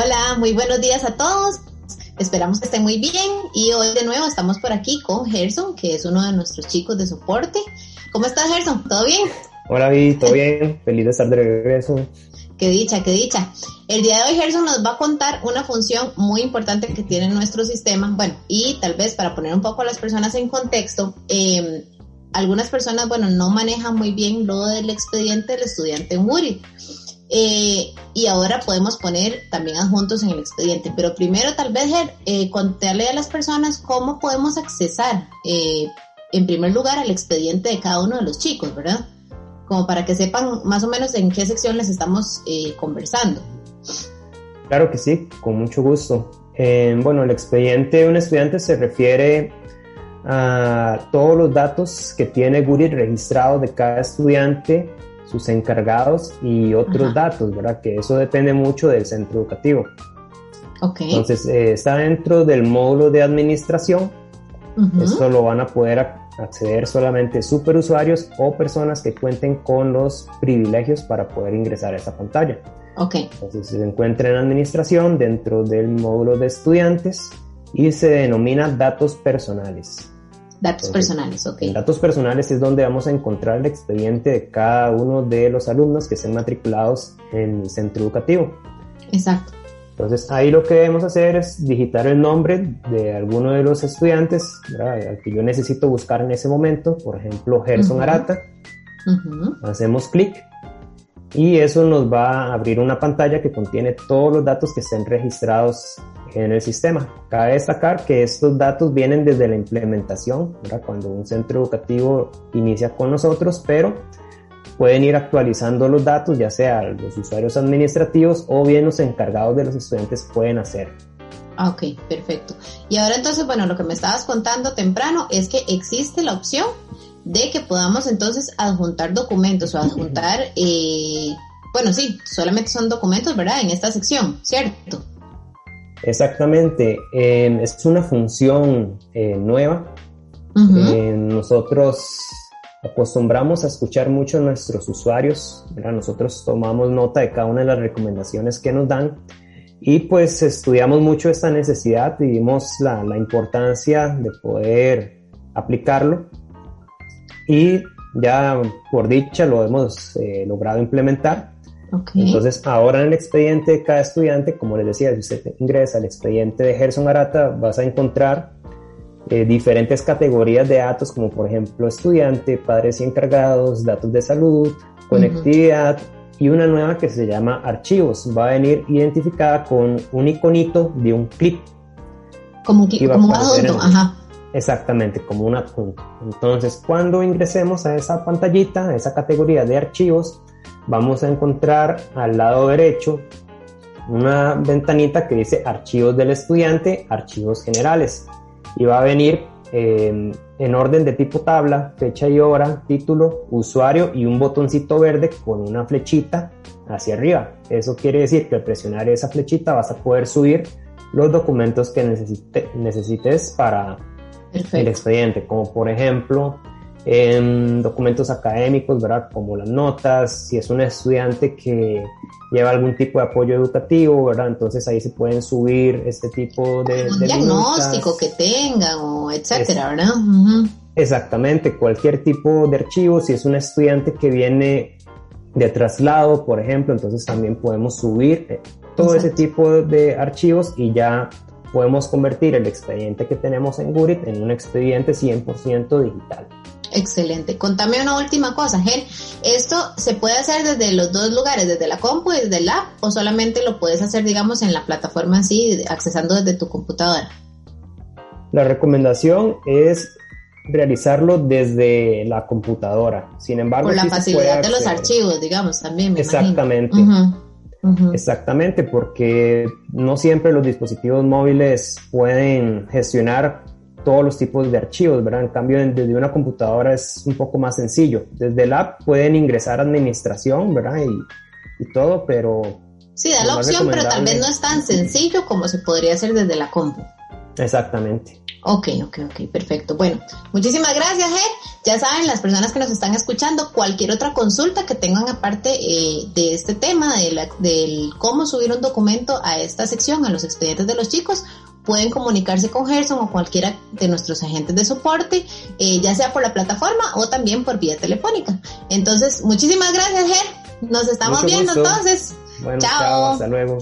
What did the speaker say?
Hola, muy buenos días a todos. Esperamos que estén muy bien y hoy de nuevo estamos por aquí con Gerson, que es uno de nuestros chicos de soporte. ¿Cómo estás, Gerson? ¿Todo bien? Hola, Vi, ¿todo bien? Feliz de estar de regreso. Qué dicha, qué dicha. El día de hoy Gerson nos va a contar una función muy importante que tiene nuestro sistema. Bueno, y tal vez para poner un poco a las personas en contexto, em, algunas personas, bueno, no manejan muy bien lo del expediente del estudiante en Moodle. Eh, y ahora podemos poner también adjuntos en el expediente. Pero primero tal vez eh, contarle a las personas cómo podemos accesar eh, en primer lugar al expediente de cada uno de los chicos, ¿verdad? Como para que sepan más o menos en qué sección les estamos eh, conversando. Claro que sí, con mucho gusto. bueno, el expediente de un estudiante se refiere a todos los datos que tiene Goodit registrado de cada estudiante sus encargados y otros datos, ¿verdad? Que eso depende mucho del centro educativo. Okay. Entonces, eh, está dentro del módulo de administración. Eso lo van a poder acceder solamente superusuarios o personas que cuenten con los privilegios para poder ingresar a esa pantalla. Ok. Entonces, se encuentra en administración dentro del módulo de estudiantes y se denomina datos personales. Datos personales, ok. Datos personales es donde vamos a encontrar el expediente de cada uno de los alumnos que estén matriculados en el centro educativo. Exacto. Entonces ahí lo que debemos hacer es digitar el nombre de alguno de los estudiantes al que yo necesito buscar en ese momento, por ejemplo Gerson Arata. Hacemos clic y eso nos va a abrir una pantalla que contiene todos los datos que estén registrados en el sistema. Cabe destacar que estos datos vienen desde la implementación, cuando un centro educativo inicia con nosotros, pero pueden ir actualizando los datos, ya sea los usuarios administrativos o bien los encargados de los estudiantes pueden hacer. Ah, ok, perfecto. Y ahora entonces, bueno, lo que me estabas contando temprano es que existe la opción de que podamos entonces adjuntar documentos o adjuntar, eh, bueno, sí, solamente son documentos, ¿verdad? En esta sección, ¿cierto? Exactamente, es una función eh, nueva. Eh, nosotros acostumbramos a escuchar mucho a nuestros usuarios, nosotros tomamos nota de cada una de las recomendaciones que nos dan y pues estudiamos mucho esta necesidad y vimos la, la importancia de poder aplicarlo. Y ya por dicha lo hemos eh, logrado implementar entonces, ahora en el expediente de cada estudiante, como les decía, si usted ingresa al expediente de Gerson Arata, vas a encontrar eh, diferentes categorías de datos, como por ejemplo estudiante, padres y encargados, datos de salud, conectividad y una nueva que se llama archivos. Va a venir identificada con un iconito de un clip. Como, como un adjunto, ajá. Exactamente, como un adjunto. Entonces, cuando ingresemos a esa pantallita, a esa categoría de archivos, vamos a encontrar al lado derecho una ventanita que dice archivos del estudiante, archivos generales. Y va a venir eh, en orden de tipo tabla, fecha y hora, título, usuario y un botoncito verde con una flechita hacia arriba. Eso quiere decir que al presionar esa flechita vas a poder subir los documentos que necesites para el expediente, como por ejemplo en documentos académicos, ¿verdad? Como las notas, si es un estudiante que lleva algún tipo de apoyo educativo, ¿verdad? Entonces ahí se pueden subir este tipo de... Un diagnóstico que tengan o etcétera, ¿verdad? Exactamente, cualquier tipo de archivo, si es un estudiante que viene de traslado, por ejemplo, entonces también podemos subir eh, todo ese tipo de archivos y ya podemos convertir el expediente que tenemos en Gurit en un expediente 100% digital. Excelente. Contame una última cosa, Gen. ¿Esto se puede hacer desde los dos lugares, desde la compu y desde el app, o solamente lo puedes hacer, digamos, en la plataforma así, accesando desde tu computadora? La recomendación es realizarlo desde la computadora. Sin embargo, por la facilidad de los archivos, digamos, también. Exactamente. Exactamente, porque no siempre los dispositivos móviles pueden gestionar todos los tipos de archivos, ¿verdad? En cambio, desde una computadora es un poco más sencillo. Desde el app pueden ingresar administración, ¿verdad? Y, y todo, pero... Sí, da la opción, pero tal vez no es tan sencillo como se podría hacer desde la compu. Exactamente. Ok, ok, ok, perfecto. Bueno, muchísimas gracias, Ed. Ya saben, las personas que nos están escuchando, cualquier otra consulta que tengan aparte eh, de este tema, de del cómo subir un documento a esta sección, a los expedientes de los chicos, pueden comunicarse con Gerson o cualquiera de nuestros agentes de soporte, eh, ya sea por la plataforma o también por vía telefónica. Entonces, muchísimas gracias, Ger. Nos estamos viendo entonces. chao. Hasta luego.